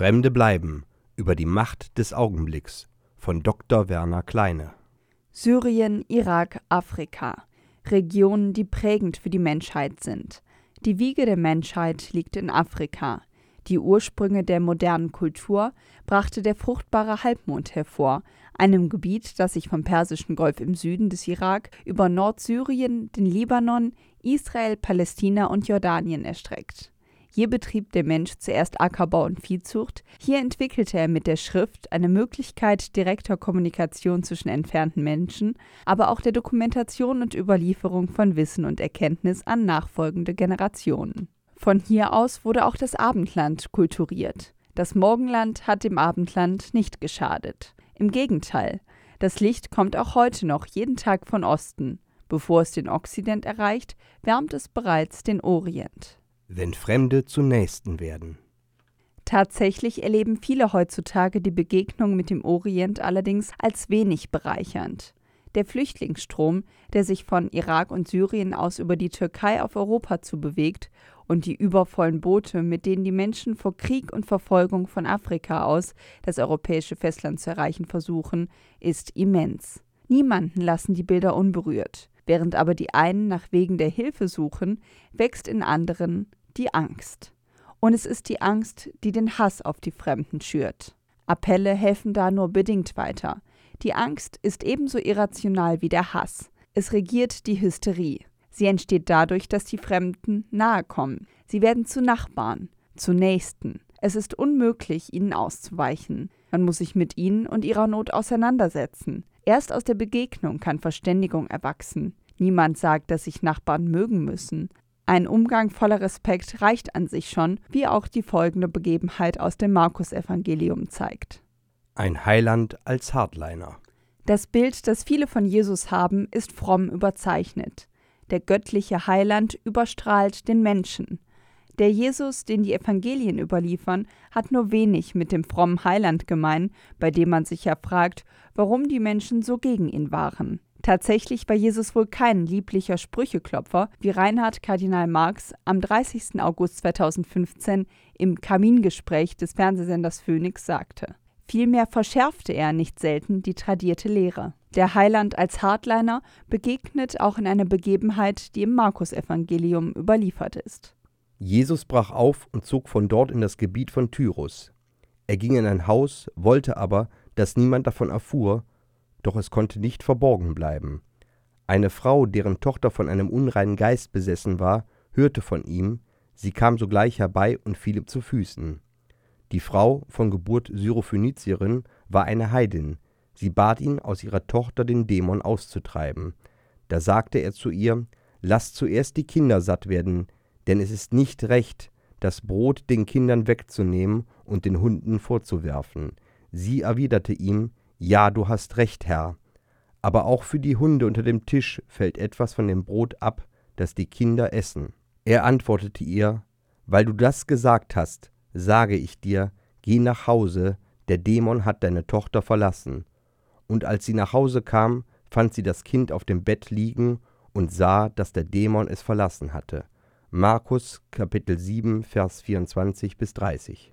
Fremde bleiben über die Macht des Augenblicks von Dr. Werner Kleine. Syrien, Irak, Afrika. Regionen, die prägend für die Menschheit sind. Die Wiege der Menschheit liegt in Afrika. Die Ursprünge der modernen Kultur brachte der fruchtbare Halbmond hervor, einem Gebiet, das sich vom Persischen Golf im Süden des Irak über Nordsyrien, den Libanon, Israel, Palästina und Jordanien erstreckt. Hier betrieb der Mensch zuerst Ackerbau und Viehzucht. Hier entwickelte er mit der Schrift eine Möglichkeit direkter Kommunikation zwischen entfernten Menschen, aber auch der Dokumentation und Überlieferung von Wissen und Erkenntnis an nachfolgende Generationen. Von hier aus wurde auch das Abendland kulturiert. Das Morgenland hat dem Abendland nicht geschadet. Im Gegenteil, das Licht kommt auch heute noch jeden Tag von Osten. Bevor es den Okzident erreicht, wärmt es bereits den Orient wenn Fremde zu Nächsten werden. Tatsächlich erleben viele heutzutage die Begegnung mit dem Orient allerdings als wenig bereichernd. Der Flüchtlingsstrom, der sich von Irak und Syrien aus über die Türkei auf Europa zu bewegt, und die übervollen Boote, mit denen die Menschen vor Krieg und Verfolgung von Afrika aus das europäische Festland zu erreichen versuchen, ist immens. Niemanden lassen die Bilder unberührt. Während aber die einen nach Wegen der Hilfe suchen, wächst in anderen die Angst. Und es ist die Angst, die den Hass auf die Fremden schürt. Appelle helfen da nur bedingt weiter. Die Angst ist ebenso irrational wie der Hass. Es regiert die Hysterie. Sie entsteht dadurch, dass die Fremden nahe kommen. Sie werden zu Nachbarn, zu Nächsten. Es ist unmöglich, ihnen auszuweichen. Man muss sich mit ihnen und ihrer Not auseinandersetzen. Erst aus der Begegnung kann Verständigung erwachsen. Niemand sagt, dass sich Nachbarn mögen müssen. Ein Umgang voller Respekt reicht an sich schon, wie auch die folgende Begebenheit aus dem Markus-Evangelium zeigt. Ein Heiland als Hardliner. Das Bild, das viele von Jesus haben, ist fromm überzeichnet. Der göttliche Heiland überstrahlt den Menschen. Der Jesus, den die Evangelien überliefern, hat nur wenig mit dem frommen Heiland gemein, bei dem man sich ja fragt, warum die Menschen so gegen ihn waren. Tatsächlich war Jesus wohl kein lieblicher Sprücheklopfer, wie Reinhard Kardinal Marx am 30. August 2015 im Kamingespräch des Fernsehsenders Phoenix sagte. Vielmehr verschärfte er nicht selten die tradierte Lehre. Der Heiland als Hardliner begegnet auch in einer Begebenheit, die im Markus-Evangelium überliefert ist. Jesus brach auf und zog von dort in das Gebiet von Tyrus. Er ging in ein Haus, wollte aber, dass niemand davon erfuhr, doch es konnte nicht verborgen bleiben. Eine Frau, deren Tochter von einem unreinen Geist besessen war, hörte von ihm, sie kam sogleich herbei und fiel ihm zu Füßen. Die Frau, von Geburt Syrophönizierin, war eine Heidin, sie bat ihn, aus ihrer Tochter den Dämon auszutreiben. Da sagte er zu ihr, Lass zuerst die Kinder satt werden, denn es ist nicht recht, das Brot den Kindern wegzunehmen und den Hunden vorzuwerfen. Sie erwiderte ihm, ja, du hast recht, Herr. Aber auch für die Hunde unter dem Tisch fällt etwas von dem Brot ab, das die Kinder essen. Er antwortete ihr, Weil du das gesagt hast, sage ich dir, geh nach Hause, der Dämon hat deine Tochter verlassen. Und als sie nach Hause kam, fand sie das Kind auf dem Bett liegen und sah, dass der Dämon es verlassen hatte. Markus Kapitel 7, Vers 24 bis 30.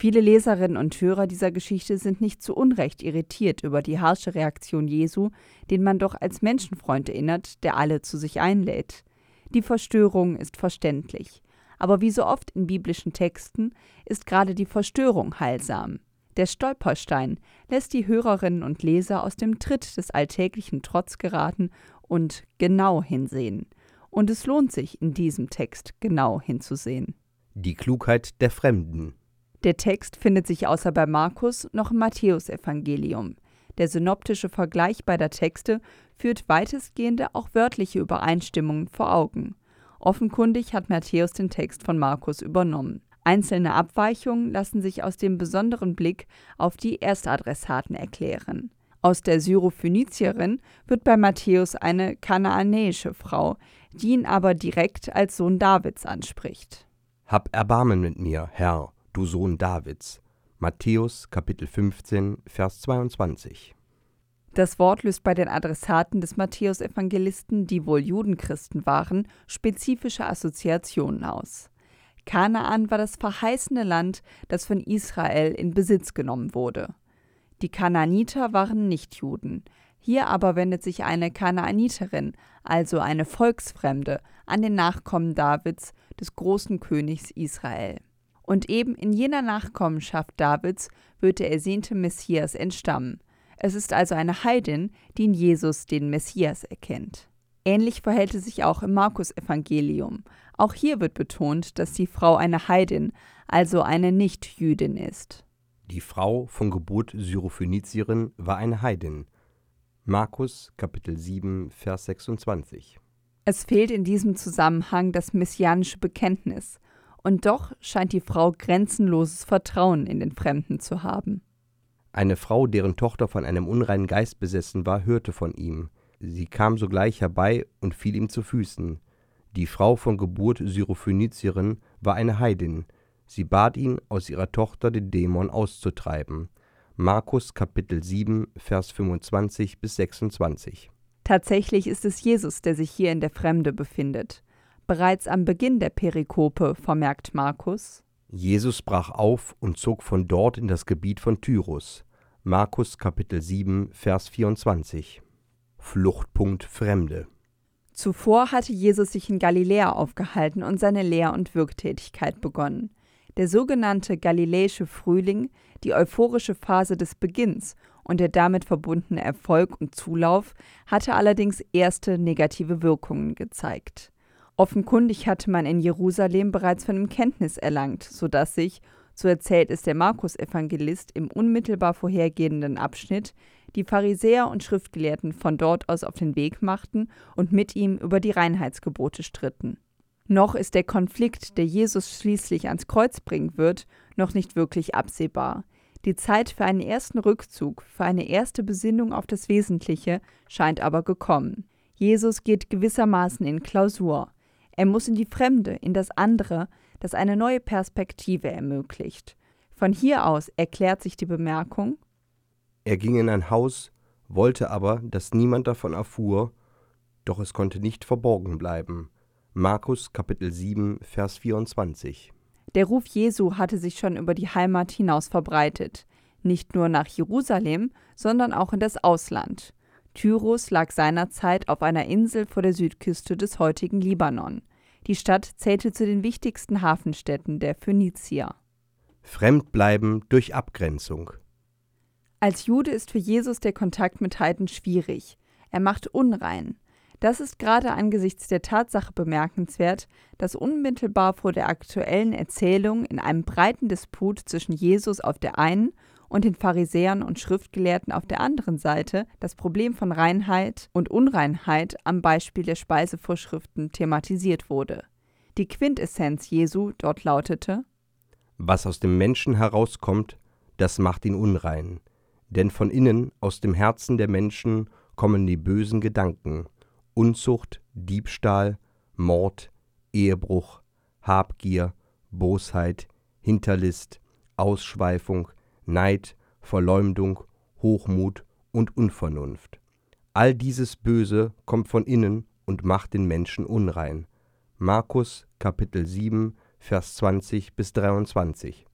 Viele Leserinnen und Hörer dieser Geschichte sind nicht zu Unrecht irritiert über die harsche Reaktion Jesu, den man doch als Menschenfreund erinnert, der alle zu sich einlädt. Die Verstörung ist verständlich. Aber wie so oft in biblischen Texten ist gerade die Verstörung heilsam. Der Stolperstein lässt die Hörerinnen und Leser aus dem Tritt des alltäglichen Trotz geraten und genau hinsehen. Und es lohnt sich, in diesem Text genau hinzusehen. Die Klugheit der Fremden. Der Text findet sich außer bei Markus noch im Matthäusevangelium. Der synoptische Vergleich beider Texte führt weitestgehende auch wörtliche Übereinstimmungen vor Augen. Offenkundig hat Matthäus den Text von Markus übernommen. Einzelne Abweichungen lassen sich aus dem besonderen Blick auf die Erstadressaten erklären. Aus der Syrophönizierin wird bei Matthäus eine kanaanäische Frau, die ihn aber direkt als Sohn Davids anspricht. Hab Erbarmen mit mir, Herr, du Sohn Davids. Matthäus Kapitel 15, Vers 22. Das Wort löst bei den Adressaten des Matthäus-Evangelisten, die wohl Judenchristen waren, spezifische Assoziationen aus. Kanaan war das verheißene Land, das von Israel in Besitz genommen wurde. Die Kanaaniter waren Nichtjuden. Hier aber wendet sich eine Kanaaniterin, also eine Volksfremde, an den Nachkommen Davids, des großen Königs Israel. Und eben in jener Nachkommenschaft Davids wird der ersehnte Messias entstammen. Es ist also eine Heidin, die in Jesus den Messias erkennt. Ähnlich verhält es sich auch im Markus-Evangelium. Auch hier wird betont, dass die Frau eine Heidin, also eine Nichtjüdin ist. Die Frau von Geburt Syrophönizierin war eine Heidin. Markus Kapitel 7 Vers 26. Es fehlt in diesem Zusammenhang das messianische Bekenntnis, und doch scheint die Frau grenzenloses Vertrauen in den Fremden zu haben. Eine Frau, deren Tochter von einem unreinen Geist besessen war, hörte von ihm. Sie kam sogleich herbei und fiel ihm zu Füßen. Die Frau von Geburt Syrophönizierin war eine Heidin. Sie bat ihn, aus ihrer Tochter den Dämon auszutreiben. Markus Kapitel 7, Vers 25 bis 26. Tatsächlich ist es Jesus, der sich hier in der Fremde befindet. Bereits am Beginn der Perikope vermerkt Markus: Jesus brach auf und zog von dort in das Gebiet von Tyrus. Markus Kapitel 7, Vers 24. Fluchtpunkt Fremde. Zuvor hatte Jesus sich in Galiläa aufgehalten und seine Lehr- und Wirktätigkeit begonnen. Der sogenannte Galiläische Frühling, die euphorische Phase des Beginns und der damit verbundene Erfolg und Zulauf hatte allerdings erste negative Wirkungen gezeigt. Offenkundig hatte man in Jerusalem bereits von ihm Kenntnis erlangt, so dass sich, so erzählt es der Markus-Evangelist im unmittelbar vorhergehenden Abschnitt, die Pharisäer und Schriftgelehrten von dort aus auf den Weg machten und mit ihm über die Reinheitsgebote stritten. Noch ist der Konflikt, der Jesus schließlich ans Kreuz bringen wird, noch nicht wirklich absehbar. Die Zeit für einen ersten Rückzug, für eine erste Besinnung auf das Wesentliche scheint aber gekommen. Jesus geht gewissermaßen in Klausur. Er muss in die Fremde, in das andere, das eine neue Perspektive ermöglicht. Von hier aus erklärt sich die Bemerkung Er ging in ein Haus, wollte aber, dass niemand davon erfuhr, doch es konnte nicht verborgen bleiben. Markus Kapitel 7, Vers 24. Der Ruf Jesu hatte sich schon über die Heimat hinaus verbreitet, nicht nur nach Jerusalem, sondern auch in das Ausland. Tyrus lag seinerzeit auf einer Insel vor der Südküste des heutigen Libanon. Die Stadt zählte zu den wichtigsten Hafenstädten der Phönizier. Fremdbleiben durch Abgrenzung. Als Jude ist für Jesus der Kontakt mit Heiden schwierig. Er macht unrein. Das ist gerade angesichts der Tatsache bemerkenswert, dass unmittelbar vor der aktuellen Erzählung in einem breiten Disput zwischen Jesus auf der einen und den Pharisäern und Schriftgelehrten auf der anderen Seite das Problem von Reinheit und Unreinheit am Beispiel der Speisevorschriften thematisiert wurde. Die Quintessenz Jesu dort lautete Was aus dem Menschen herauskommt, das macht ihn unrein. Denn von innen, aus dem Herzen der Menschen, kommen die bösen Gedanken, Unzucht, Diebstahl, Mord, Ehebruch, Habgier, Bosheit, Hinterlist, Ausschweifung, Neid, Verleumdung, Hochmut und Unvernunft. All dieses Böse kommt von innen und macht den Menschen unrein. Markus Kapitel 7, Vers 20 bis 23.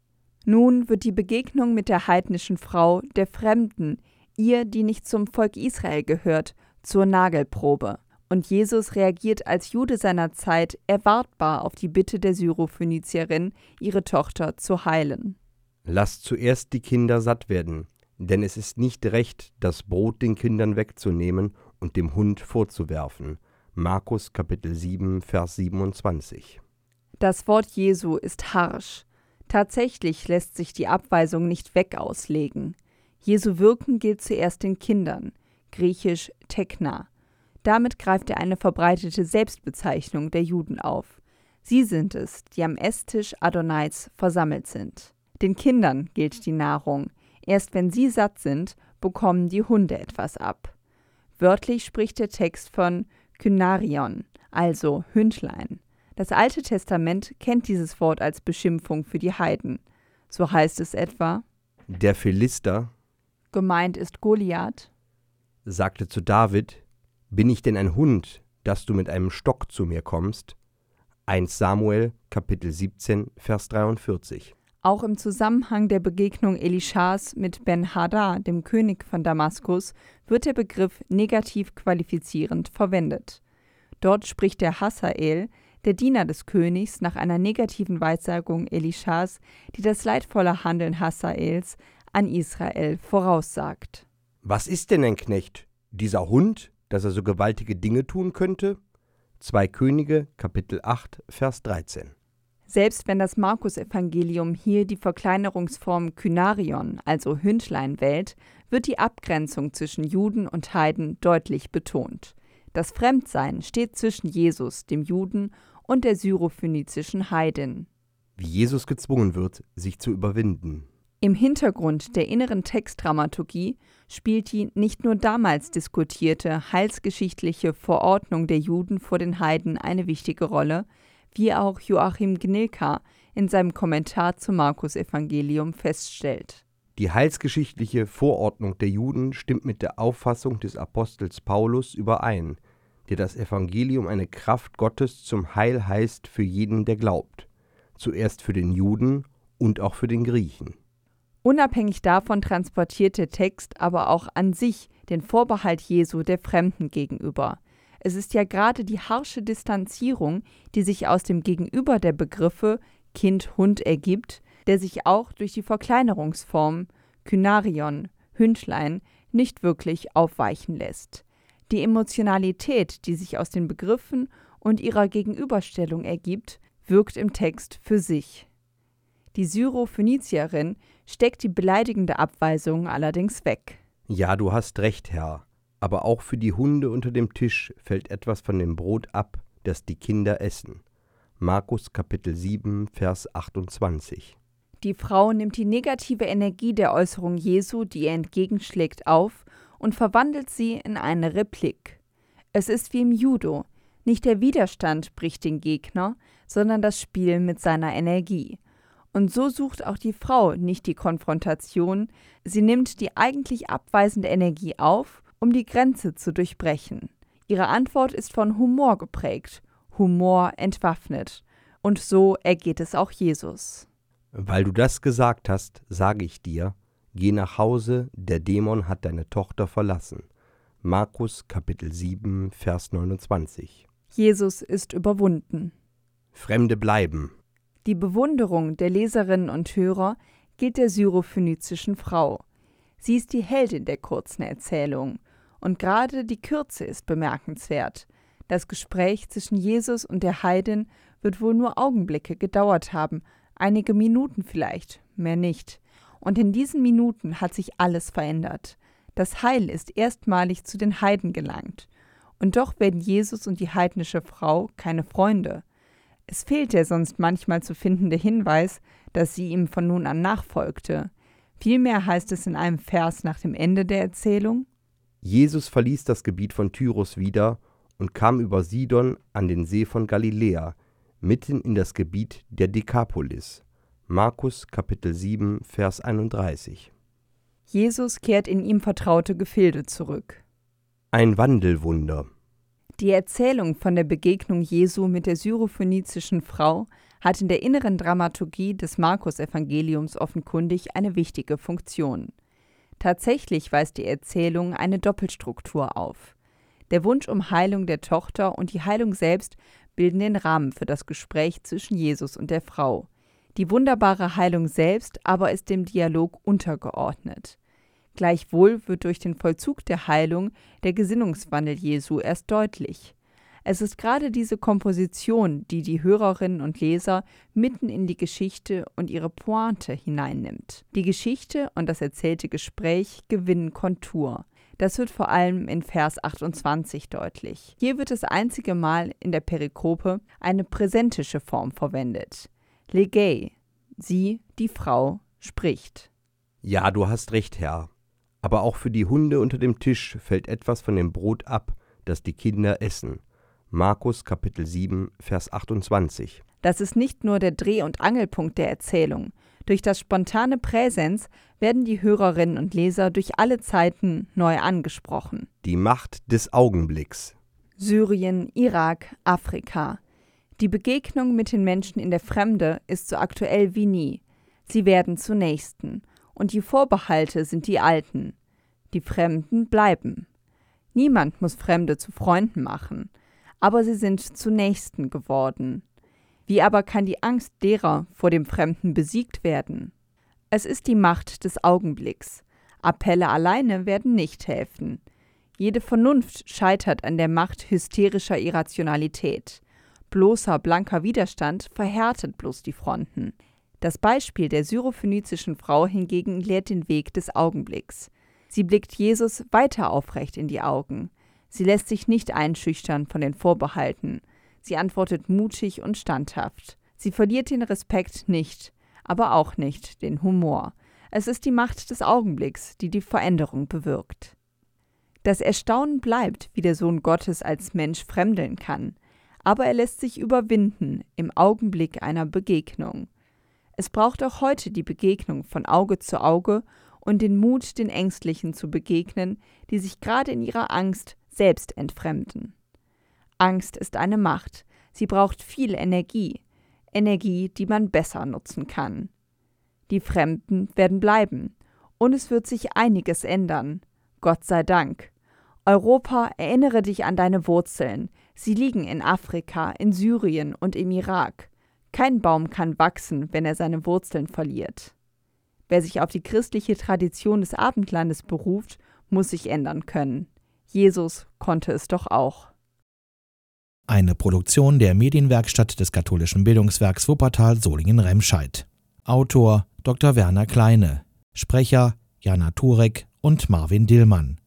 Nun wird die Begegnung mit der heidnischen Frau, der Fremden, ihr, die nicht zum Volk Israel gehört, zur Nagelprobe. Und Jesus reagiert als Jude seiner Zeit erwartbar auf die Bitte der Syrophönizierin, ihre Tochter zu heilen. Lasst zuerst die Kinder satt werden, denn es ist nicht recht, das Brot den Kindern wegzunehmen und dem Hund vorzuwerfen. Markus Kapitel 7, Vers 27. Das Wort Jesu ist harsch. Tatsächlich lässt sich die Abweisung nicht wegauslegen. Jesu Wirken gilt zuerst den Kindern, griechisch Tekna. Damit greift er eine verbreitete Selbstbezeichnung der Juden auf. Sie sind es, die am Esstisch Adonais versammelt sind. Den Kindern gilt die Nahrung. Erst wenn sie satt sind, bekommen die Hunde etwas ab. Wörtlich spricht der Text von Kynarion, also Hündlein. Das Alte Testament kennt dieses Wort als Beschimpfung für die Heiden. So heißt es etwa: Der Philister, gemeint ist Goliath, sagte zu David: bin ich denn ein Hund, dass du mit einem Stock zu mir kommst? 1 Samuel Kapitel 17 Vers 43. Auch im Zusammenhang der Begegnung Elishas mit Ben-Hadad, dem König von Damaskus, wird der Begriff negativ qualifizierend verwendet. Dort spricht der Hasael, der Diener des Königs, nach einer negativen Weissagung Elishas, die das leidvolle Handeln Hasaels an Israel voraussagt. Was ist denn ein Knecht? Dieser Hund, dass er so gewaltige Dinge tun könnte? 2 Könige, Kapitel 8, Vers 13. Selbst wenn das Markus-Evangelium hier die Verkleinerungsform Kynarion, also Hündlein, wählt, wird die Abgrenzung zwischen Juden und Heiden deutlich betont. Das Fremdsein steht zwischen Jesus, dem Juden, und der syrophönizischen Heidin. Wie Jesus gezwungen wird, sich zu überwinden. Im Hintergrund der inneren Textdramaturgie spielt die nicht nur damals diskutierte heilsgeschichtliche Verordnung der Juden vor den Heiden eine wichtige Rolle, wie auch Joachim Gnilka in seinem Kommentar zum Markus-Evangelium feststellt. Die heilsgeschichtliche Vorordnung der Juden stimmt mit der Auffassung des Apostels Paulus überein, der das Evangelium eine Kraft Gottes zum Heil heißt für jeden, der glaubt, zuerst für den Juden und auch für den Griechen. Unabhängig davon transportiert der Text aber auch an sich den Vorbehalt Jesu der Fremden gegenüber. Es ist ja gerade die harsche Distanzierung, die sich aus dem Gegenüber der Begriffe Kind, Hund ergibt, der sich auch durch die Verkleinerungsform Kynarion, Hündlein, nicht wirklich aufweichen lässt. Die Emotionalität, die sich aus den Begriffen und ihrer Gegenüberstellung ergibt, wirkt im Text für sich. Die Syrophönizierin steckt die beleidigende Abweisung allerdings weg. Ja, du hast recht, Herr aber auch für die Hunde unter dem Tisch fällt etwas von dem Brot ab, das die Kinder essen. Markus Kapitel 7, Vers 28. Die Frau nimmt die negative Energie der Äußerung Jesu, die ihr entgegenschlägt, auf und verwandelt sie in eine Replik. Es ist wie im Judo. Nicht der Widerstand bricht den Gegner, sondern das Spiel mit seiner Energie. Und so sucht auch die Frau nicht die Konfrontation, sie nimmt die eigentlich abweisende Energie auf um die Grenze zu durchbrechen. Ihre Antwort ist von Humor geprägt. Humor entwaffnet. Und so ergeht es auch Jesus. Weil du das gesagt hast, sage ich dir, geh nach Hause, der Dämon hat deine Tochter verlassen. Markus Kapitel 7, Vers 29. Jesus ist überwunden. Fremde bleiben. Die Bewunderung der Leserinnen und Hörer gilt der syrophönizischen Frau. Sie ist die Heldin der kurzen Erzählung und gerade die Kürze ist bemerkenswert. Das Gespräch zwischen Jesus und der Heidin wird wohl nur Augenblicke gedauert haben, einige Minuten vielleicht, mehr nicht. Und in diesen Minuten hat sich alles verändert. Das Heil ist erstmalig zu den Heiden gelangt. Und doch werden Jesus und die heidnische Frau keine Freunde. Es fehlt der sonst manchmal zu findende Hinweis, dass sie ihm von nun an nachfolgte. Vielmehr heißt es in einem Vers nach dem Ende der Erzählung Jesus verließ das Gebiet von Tyrus wieder und kam über Sidon an den See von Galiläa, mitten in das Gebiet der Dekapolis. Markus Kapitel 7, Vers 31. Jesus kehrt in ihm vertraute Gefilde zurück. Ein Wandelwunder. Die Erzählung von der Begegnung Jesu mit der syrophönizischen Frau hat in der inneren Dramaturgie des Markus-Evangeliums offenkundig eine wichtige Funktion. Tatsächlich weist die Erzählung eine Doppelstruktur auf. Der Wunsch um Heilung der Tochter und die Heilung selbst bilden den Rahmen für das Gespräch zwischen Jesus und der Frau. Die wunderbare Heilung selbst aber ist dem Dialog untergeordnet. Gleichwohl wird durch den Vollzug der Heilung der Gesinnungswandel Jesu erst deutlich. Es ist gerade diese Komposition, die die Hörerinnen und Leser mitten in die Geschichte und ihre Pointe hineinnimmt. Die Geschichte und das erzählte Gespräch gewinnen Kontur. Das wird vor allem in Vers 28 deutlich. Hier wird das einzige Mal in der Perikope eine präsentische Form verwendet. Legay, sie, die Frau, spricht. Ja, du hast recht, Herr. Aber auch für die Hunde unter dem Tisch fällt etwas von dem Brot ab, das die Kinder essen. Markus Kapitel 7, Vers 28. Das ist nicht nur der Dreh- und Angelpunkt der Erzählung. Durch das spontane Präsens werden die Hörerinnen und Leser durch alle Zeiten neu angesprochen. Die Macht des Augenblicks. Syrien, Irak, Afrika. Die Begegnung mit den Menschen in der Fremde ist so aktuell wie nie. Sie werden zu Nächsten. Und die Vorbehalte sind die alten. Die Fremden bleiben. Niemand muss Fremde zu Freunden machen, aber sie sind zu Nächsten geworden. Wie aber kann die Angst derer vor dem Fremden besiegt werden? Es ist die Macht des Augenblicks. Appelle alleine werden nicht helfen. Jede Vernunft scheitert an der Macht hysterischer Irrationalität. Bloßer blanker Widerstand verhärtet bloß die Fronten. Das Beispiel der syrophönizischen Frau hingegen lehrt den Weg des Augenblicks. Sie blickt Jesus weiter aufrecht in die Augen. Sie lässt sich nicht einschüchtern von den Vorbehalten. Sie antwortet mutig und standhaft. Sie verliert den Respekt nicht, aber auch nicht den Humor. Es ist die Macht des Augenblicks, die die Veränderung bewirkt. Das Erstaunen bleibt, wie der Sohn Gottes als Mensch fremdeln kann aber er lässt sich überwinden im Augenblick einer Begegnung. Es braucht auch heute die Begegnung von Auge zu Auge und den Mut, den Ängstlichen zu begegnen, die sich gerade in ihrer Angst selbst entfremden. Angst ist eine Macht, sie braucht viel Energie, Energie, die man besser nutzen kann. Die Fremden werden bleiben, und es wird sich einiges ändern. Gott sei Dank. Europa, erinnere dich an deine Wurzeln, Sie liegen in Afrika, in Syrien und im Irak. Kein Baum kann wachsen, wenn er seine Wurzeln verliert. Wer sich auf die christliche Tradition des Abendlandes beruft, muss sich ändern können. Jesus konnte es doch auch. Eine Produktion der Medienwerkstatt des katholischen Bildungswerks Wuppertal Solingen-Remscheid. Autor Dr. Werner Kleine. Sprecher Jana Turek und Marvin Dillmann.